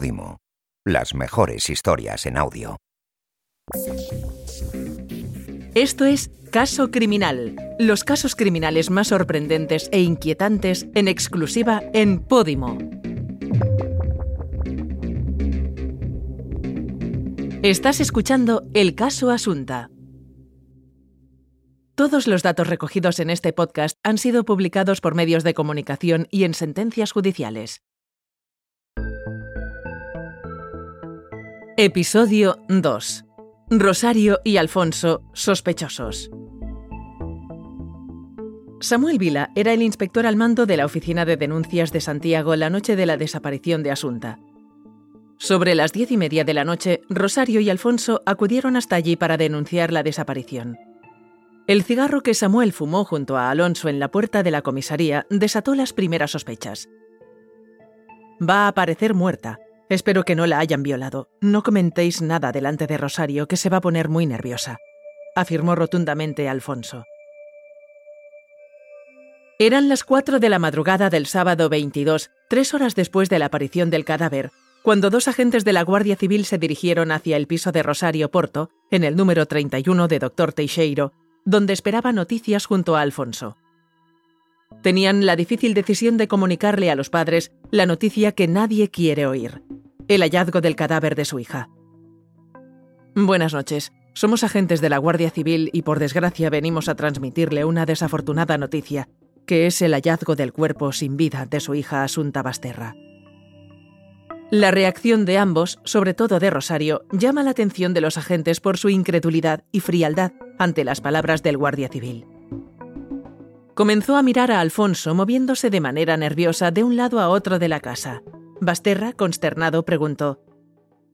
Podimo. Las mejores historias en audio. Esto es Caso Criminal, los casos criminales más sorprendentes e inquietantes en exclusiva en Podimo. Estás escuchando el caso Asunta. Todos los datos recogidos en este podcast han sido publicados por medios de comunicación y en sentencias judiciales. Episodio 2. Rosario y Alfonso, sospechosos. Samuel Vila era el inspector al mando de la Oficina de Denuncias de Santiago la noche de la desaparición de Asunta. Sobre las diez y media de la noche, Rosario y Alfonso acudieron hasta allí para denunciar la desaparición. El cigarro que Samuel fumó junto a Alonso en la puerta de la comisaría desató las primeras sospechas. Va a aparecer muerta, Espero que no la hayan violado. No comentéis nada delante de Rosario, que se va a poner muy nerviosa, afirmó rotundamente Alfonso. Eran las cuatro de la madrugada del sábado 22, tres horas después de la aparición del cadáver, cuando dos agentes de la Guardia Civil se dirigieron hacia el piso de Rosario Porto, en el número 31 de Dr. Teixeiro, donde esperaba noticias junto a Alfonso. Tenían la difícil decisión de comunicarle a los padres la noticia que nadie quiere oír el hallazgo del cadáver de su hija. Buenas noches. Somos agentes de la Guardia Civil y por desgracia venimos a transmitirle una desafortunada noticia, que es el hallazgo del cuerpo sin vida de su hija Asunta Basterra. La reacción de ambos, sobre todo de Rosario, llama la atención de los agentes por su incredulidad y frialdad ante las palabras del Guardia Civil. Comenzó a mirar a Alfonso moviéndose de manera nerviosa de un lado a otro de la casa. Basterra, consternado, preguntó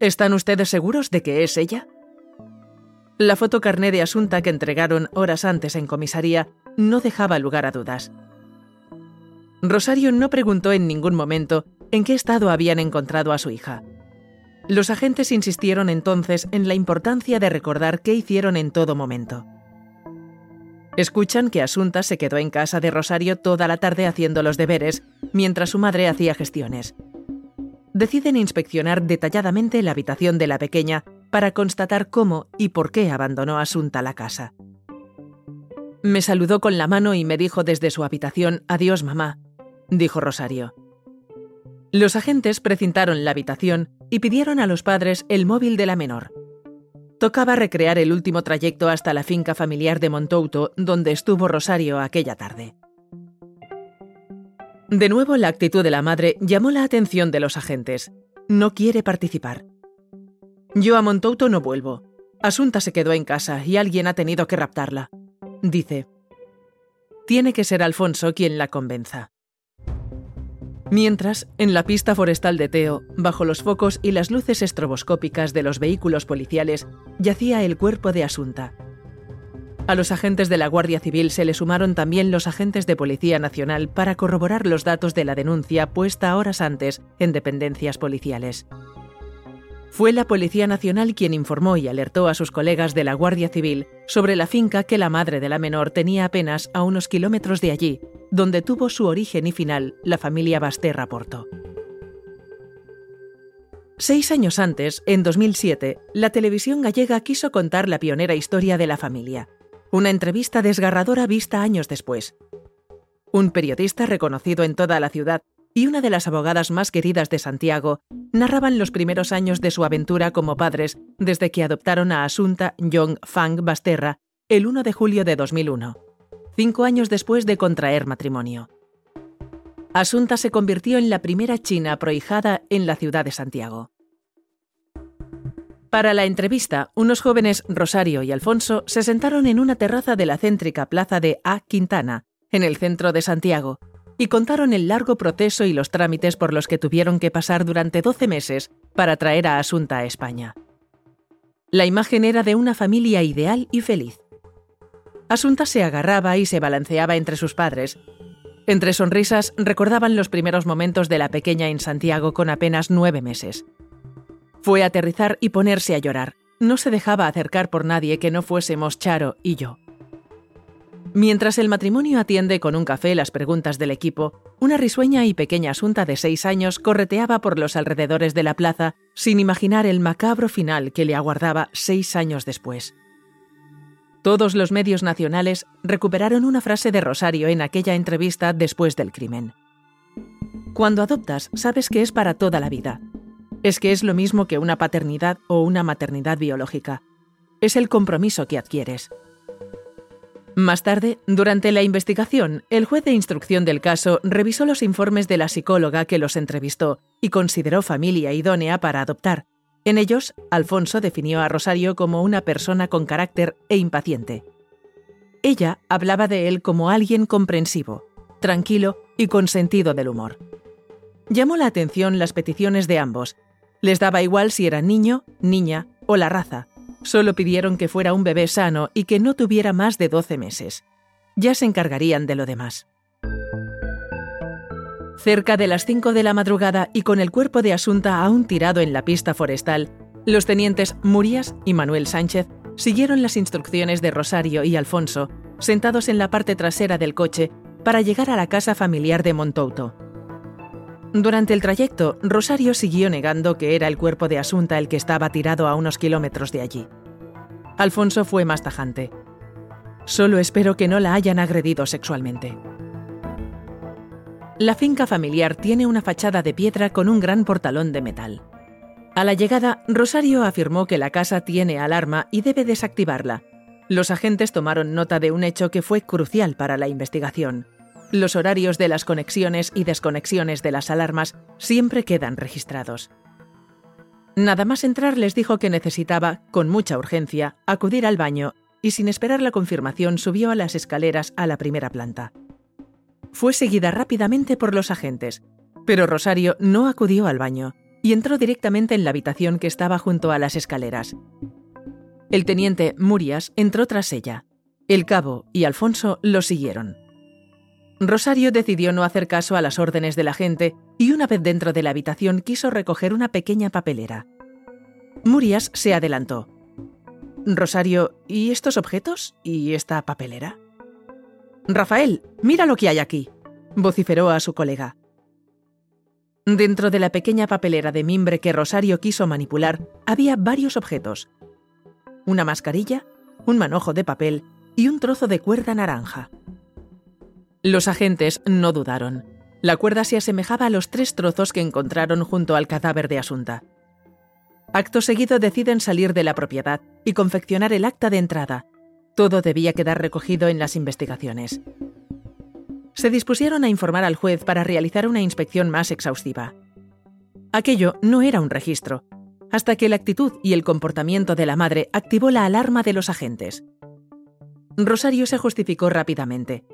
¿Están ustedes seguros de que es ella? La foto carné de Asunta que entregaron horas antes en comisaría no dejaba lugar a dudas. Rosario no preguntó en ningún momento en qué estado habían encontrado a su hija. Los agentes insistieron entonces en la importancia de recordar qué hicieron en todo momento. Escuchan que Asunta se quedó en casa de Rosario toda la tarde haciendo los deberes, mientras su madre hacía gestiones deciden inspeccionar detalladamente la habitación de la pequeña para constatar cómo y por qué abandonó Asunta la casa. Me saludó con la mano y me dijo desde su habitación Adiós, mamá, dijo Rosario. Los agentes precintaron la habitación y pidieron a los padres el móvil de la menor. Tocaba recrear el último trayecto hasta la finca familiar de Montouto, donde estuvo Rosario aquella tarde. De nuevo, la actitud de la madre llamó la atención de los agentes. No quiere participar. Yo a Montouto no vuelvo. Asunta se quedó en casa y alguien ha tenido que raptarla. Dice. Tiene que ser Alfonso quien la convenza. Mientras, en la pista forestal de Teo, bajo los focos y las luces estroboscópicas de los vehículos policiales, yacía el cuerpo de Asunta, a los agentes de la Guardia Civil se le sumaron también los agentes de Policía Nacional para corroborar los datos de la denuncia puesta horas antes en dependencias policiales. Fue la Policía Nacional quien informó y alertó a sus colegas de la Guardia Civil sobre la finca que la madre de la menor tenía apenas a unos kilómetros de allí, donde tuvo su origen y final la familia Basterra Porto. Seis años antes, en 2007, la televisión gallega quiso contar la pionera historia de la familia. Una entrevista desgarradora vista años después. Un periodista reconocido en toda la ciudad y una de las abogadas más queridas de Santiago narraban los primeros años de su aventura como padres desde que adoptaron a Asunta Young Fang Basterra el 1 de julio de 2001, cinco años después de contraer matrimonio. Asunta se convirtió en la primera china prohijada en la ciudad de Santiago. Para la entrevista, unos jóvenes Rosario y Alfonso se sentaron en una terraza de la céntrica plaza de A. Quintana, en el centro de Santiago, y contaron el largo proceso y los trámites por los que tuvieron que pasar durante 12 meses para traer a Asunta a España. La imagen era de una familia ideal y feliz. Asunta se agarraba y se balanceaba entre sus padres. Entre sonrisas recordaban los primeros momentos de la pequeña en Santiago con apenas nueve meses. Fue aterrizar y ponerse a llorar. No se dejaba acercar por nadie que no fuésemos Charo y yo. Mientras el matrimonio atiende con un café las preguntas del equipo, una risueña y pequeña asunta de seis años correteaba por los alrededores de la plaza sin imaginar el macabro final que le aguardaba seis años después. Todos los medios nacionales recuperaron una frase de Rosario en aquella entrevista después del crimen. Cuando adoptas, sabes que es para toda la vida. Es que es lo mismo que una paternidad o una maternidad biológica. Es el compromiso que adquieres. Más tarde, durante la investigación, el juez de instrucción del caso revisó los informes de la psicóloga que los entrevistó y consideró familia idónea para adoptar. En ellos, Alfonso definió a Rosario como una persona con carácter e impaciente. Ella hablaba de él como alguien comprensivo, tranquilo y con sentido del humor. Llamó la atención las peticiones de ambos. Les daba igual si era niño, niña o la raza, Solo pidieron que fuera un bebé sano y que no tuviera más de 12 meses. Ya se encargarían de lo demás. Cerca de las 5 de la madrugada y con el cuerpo de Asunta aún tirado en la pista forestal, los tenientes Murias y Manuel Sánchez siguieron las instrucciones de Rosario y Alfonso, sentados en la parte trasera del coche, para llegar a la casa familiar de Montouto. Durante el trayecto, Rosario siguió negando que era el cuerpo de Asunta el que estaba tirado a unos kilómetros de allí. Alfonso fue más tajante. Solo espero que no la hayan agredido sexualmente. La finca familiar tiene una fachada de piedra con un gran portalón de metal. A la llegada, Rosario afirmó que la casa tiene alarma y debe desactivarla. Los agentes tomaron nota de un hecho que fue crucial para la investigación. Los horarios de las conexiones y desconexiones de las alarmas siempre quedan registrados. Nada más entrar les dijo que necesitaba, con mucha urgencia, acudir al baño y sin esperar la confirmación subió a las escaleras a la primera planta. Fue seguida rápidamente por los agentes, pero Rosario no acudió al baño y entró directamente en la habitación que estaba junto a las escaleras. El teniente Murias entró tras ella. El cabo y Alfonso lo siguieron. Rosario decidió no hacer caso a las órdenes de la gente y una vez dentro de la habitación quiso recoger una pequeña papelera. Murias se adelantó. Rosario, ¿y estos objetos? ¿Y esta papelera? Rafael, mira lo que hay aquí, vociferó a su colega. Dentro de la pequeña papelera de mimbre que Rosario quiso manipular había varios objetos. Una mascarilla, un manojo de papel y un trozo de cuerda naranja. Los agentes no dudaron. La cuerda se asemejaba a los tres trozos que encontraron junto al cadáver de Asunta. Acto seguido deciden salir de la propiedad y confeccionar el acta de entrada. Todo debía quedar recogido en las investigaciones. Se dispusieron a informar al juez para realizar una inspección más exhaustiva. Aquello no era un registro, hasta que la actitud y el comportamiento de la madre activó la alarma de los agentes. Rosario se justificó rápidamente.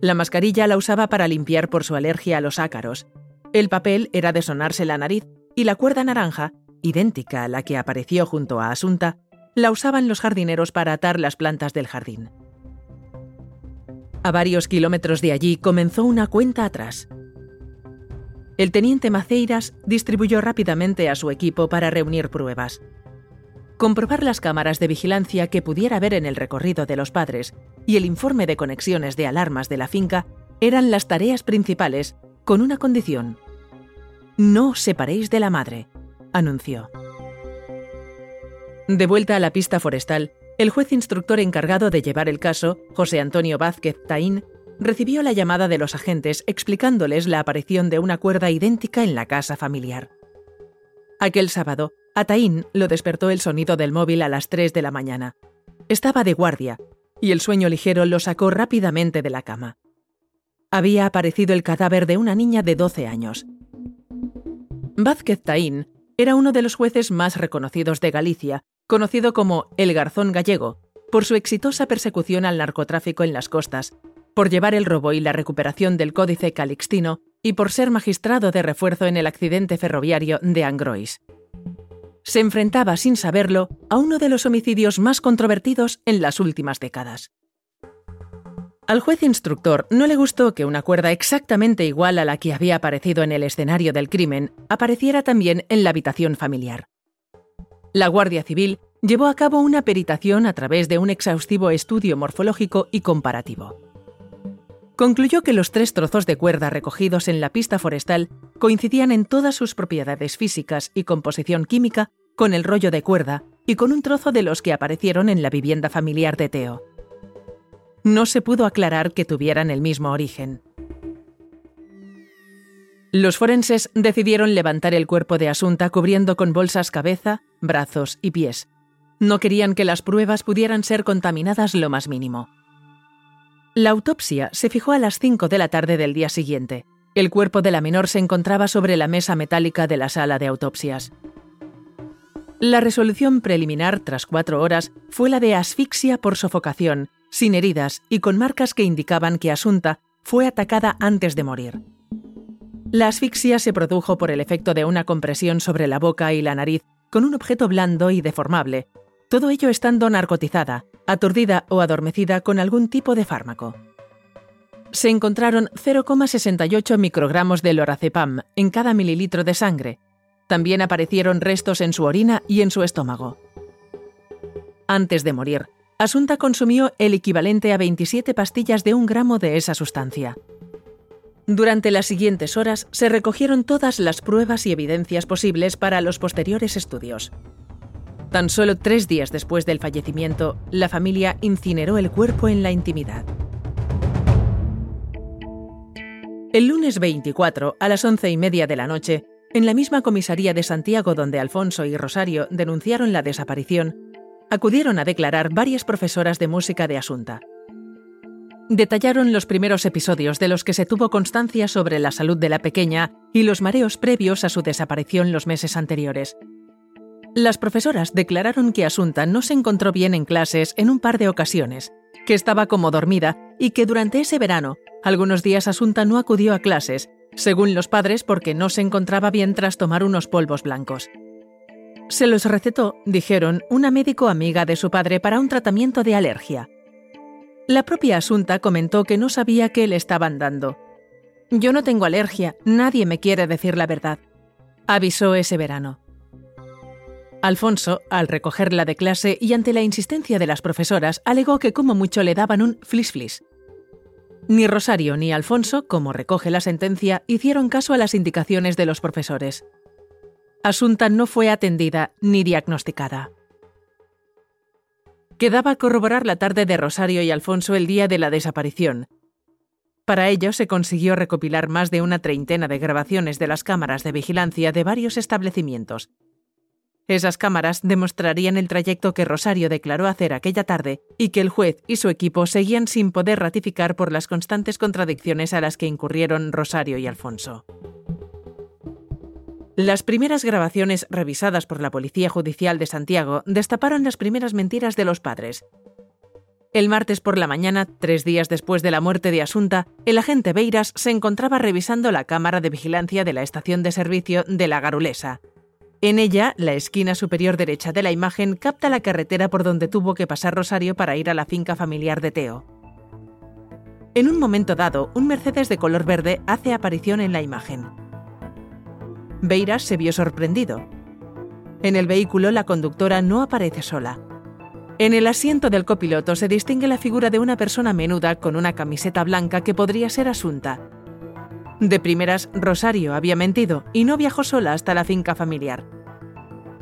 La mascarilla la usaba para limpiar por su alergia a los ácaros. El papel era de sonarse la nariz y la cuerda naranja, idéntica a la que apareció junto a Asunta, la usaban los jardineros para atar las plantas del jardín. A varios kilómetros de allí comenzó una cuenta atrás. El teniente Maceiras distribuyó rápidamente a su equipo para reunir pruebas. Comprobar las cámaras de vigilancia que pudiera haber en el recorrido de los padres y el informe de conexiones de alarmas de la finca eran las tareas principales, con una condición. No separéis de la madre, anunció. De vuelta a la pista forestal, el juez instructor encargado de llevar el caso, José Antonio Vázquez Taín, recibió la llamada de los agentes explicándoles la aparición de una cuerda idéntica en la casa familiar. Aquel sábado, a Taín lo despertó el sonido del móvil a las 3 de la mañana. Estaba de guardia y el sueño ligero lo sacó rápidamente de la cama. Había aparecido el cadáver de una niña de 12 años. Vázquez Taín era uno de los jueces más reconocidos de Galicia, conocido como el Garzón Gallego, por su exitosa persecución al narcotráfico en las costas, por llevar el robo y la recuperación del Códice Calixtino y por ser magistrado de refuerzo en el accidente ferroviario de Angrois se enfrentaba sin saberlo a uno de los homicidios más controvertidos en las últimas décadas. Al juez instructor no le gustó que una cuerda exactamente igual a la que había aparecido en el escenario del crimen apareciera también en la habitación familiar. La Guardia Civil llevó a cabo una peritación a través de un exhaustivo estudio morfológico y comparativo. Concluyó que los tres trozos de cuerda recogidos en la pista forestal coincidían en todas sus propiedades físicas y composición química con el rollo de cuerda y con un trozo de los que aparecieron en la vivienda familiar de Teo. No se pudo aclarar que tuvieran el mismo origen. Los forenses decidieron levantar el cuerpo de Asunta cubriendo con bolsas cabeza, brazos y pies. No querían que las pruebas pudieran ser contaminadas lo más mínimo. La autopsia se fijó a las 5 de la tarde del día siguiente. El cuerpo de la menor se encontraba sobre la mesa metálica de la sala de autopsias. La resolución preliminar tras cuatro horas fue la de asfixia por sofocación, sin heridas y con marcas que indicaban que Asunta fue atacada antes de morir. La asfixia se produjo por el efecto de una compresión sobre la boca y la nariz con un objeto blando y deformable, todo ello estando narcotizada, aturdida o adormecida con algún tipo de fármaco. Se encontraron 0,68 microgramos de lorazepam en cada mililitro de sangre. También aparecieron restos en su orina y en su estómago. Antes de morir, Asunta consumió el equivalente a 27 pastillas de un gramo de esa sustancia. Durante las siguientes horas se recogieron todas las pruebas y evidencias posibles para los posteriores estudios. Tan solo tres días después del fallecimiento, la familia incineró el cuerpo en la intimidad. El lunes 24, a las once y media de la noche, en la misma comisaría de Santiago donde Alfonso y Rosario denunciaron la desaparición, acudieron a declarar varias profesoras de música de Asunta detallaron los primeros episodios de los que se tuvo constancia sobre la salud de la pequeña y los mareos previos a su desaparición los meses anteriores. Las profesoras declararon que Asunta no se encontró bien en clases en un par de ocasiones, que estaba como dormida y que durante ese verano, algunos días Asunta no acudió a clases, según los padres porque no se encontraba bien tras tomar unos polvos blancos. Se los recetó, dijeron, una médico amiga de su padre para un tratamiento de alergia. La propia Asunta comentó que no sabía qué le estaban dando. Yo no tengo alergia, nadie me quiere decir la verdad, avisó ese verano. Alfonso, al recogerla de clase y ante la insistencia de las profesoras, alegó que como mucho le daban un flis-flis. Ni Rosario ni Alfonso, como recoge la sentencia, hicieron caso a las indicaciones de los profesores. Asunta no fue atendida ni diagnosticada. Quedaba corroborar la tarde de Rosario y Alfonso el día de la desaparición. Para ello se consiguió recopilar más de una treintena de grabaciones de las cámaras de vigilancia de varios establecimientos. Esas cámaras demostrarían el trayecto que Rosario declaró hacer aquella tarde y que el juez y su equipo seguían sin poder ratificar por las constantes contradicciones a las que incurrieron Rosario y Alfonso. Las primeras grabaciones revisadas por la Policía Judicial de Santiago destaparon las primeras mentiras de los padres. El martes por la mañana, tres días después de la muerte de Asunta, el agente Beiras se encontraba revisando la cámara de vigilancia de la estación de servicio de la Garulesa. En ella, la esquina superior derecha de la imagen capta la carretera por donde tuvo que pasar Rosario para ir a la finca familiar de Teo. En un momento dado, un Mercedes de color verde hace aparición en la imagen. Beiras se vio sorprendido. En el vehículo la conductora no aparece sola. En el asiento del copiloto se distingue la figura de una persona menuda con una camiseta blanca que podría ser Asunta. De primeras, Rosario había mentido y no viajó sola hasta la finca familiar.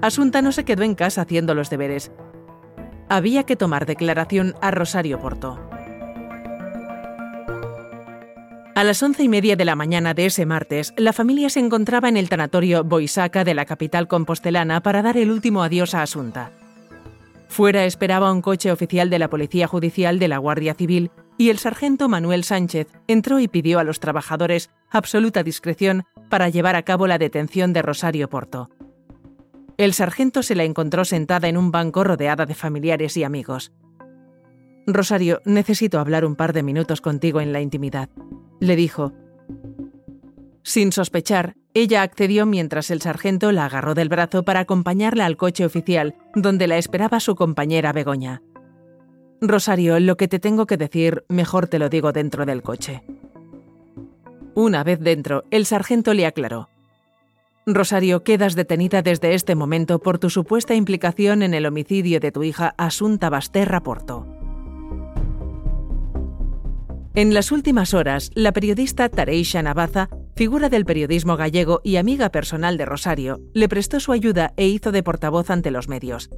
Asunta no se quedó en casa haciendo los deberes. Había que tomar declaración a Rosario Porto. A las once y media de la mañana de ese martes, la familia se encontraba en el tanatorio Boisaca de la capital compostelana para dar el último adiós a Asunta. Fuera esperaba un coche oficial de la Policía Judicial de la Guardia Civil y el sargento Manuel Sánchez entró y pidió a los trabajadores absoluta discreción para llevar a cabo la detención de Rosario Porto. El sargento se la encontró sentada en un banco rodeada de familiares y amigos. Rosario, necesito hablar un par de minutos contigo en la intimidad le dijo. Sin sospechar, ella accedió mientras el sargento la agarró del brazo para acompañarla al coche oficial, donde la esperaba su compañera Begoña. Rosario, lo que te tengo que decir, mejor te lo digo dentro del coche. Una vez dentro, el sargento le aclaró. Rosario, quedas detenida desde este momento por tu supuesta implicación en el homicidio de tu hija Asunta Basterra Porto. En las últimas horas, la periodista Tareisha Navaza, figura del periodismo gallego y amiga personal de Rosario, le prestó su ayuda e hizo de portavoz ante los medios.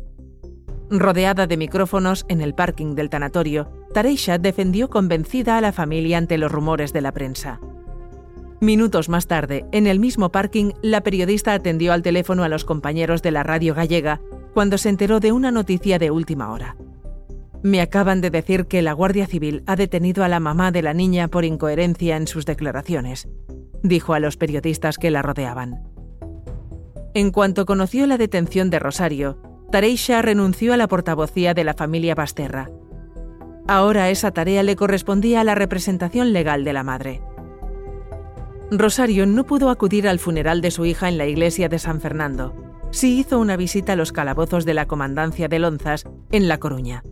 Rodeada de micrófonos en el parking del tanatorio, Tareisha defendió convencida a la familia ante los rumores de la prensa. Minutos más tarde, en el mismo parking, la periodista atendió al teléfono a los compañeros de la radio gallega cuando se enteró de una noticia de última hora. Me acaban de decir que la Guardia Civil ha detenido a la mamá de la niña por incoherencia en sus declaraciones, dijo a los periodistas que la rodeaban. En cuanto conoció la detención de Rosario, Tareisha renunció a la portavocía de la familia Basterra. Ahora esa tarea le correspondía a la representación legal de la madre. Rosario no pudo acudir al funeral de su hija en la iglesia de San Fernando. Sí hizo una visita a los calabozos de la comandancia de Lonzas, en La Coruña.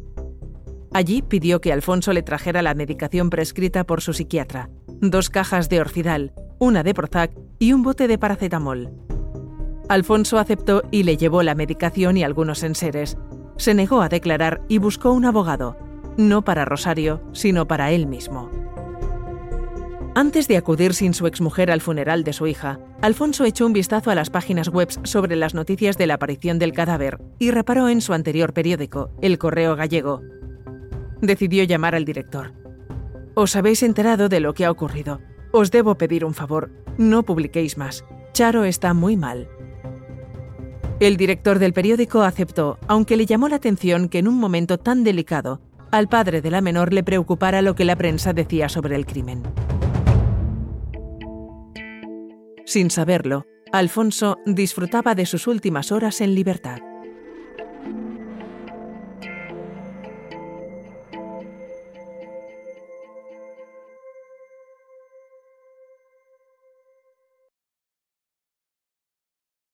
Allí pidió que Alfonso le trajera la medicación prescrita por su psiquiatra, dos cajas de Orfidal, una de Prozac y un bote de paracetamol. Alfonso aceptó y le llevó la medicación y algunos enseres. Se negó a declarar y buscó un abogado, no para Rosario, sino para él mismo. Antes de acudir sin su exmujer al funeral de su hija, Alfonso echó un vistazo a las páginas web sobre las noticias de la aparición del cadáver y reparó en su anterior periódico, El Correo Gallego. Decidió llamar al director. Os habéis enterado de lo que ha ocurrido. Os debo pedir un favor. No publiquéis más. Charo está muy mal. El director del periódico aceptó, aunque le llamó la atención que en un momento tan delicado, al padre de la menor le preocupara lo que la prensa decía sobre el crimen. Sin saberlo, Alfonso disfrutaba de sus últimas horas en libertad.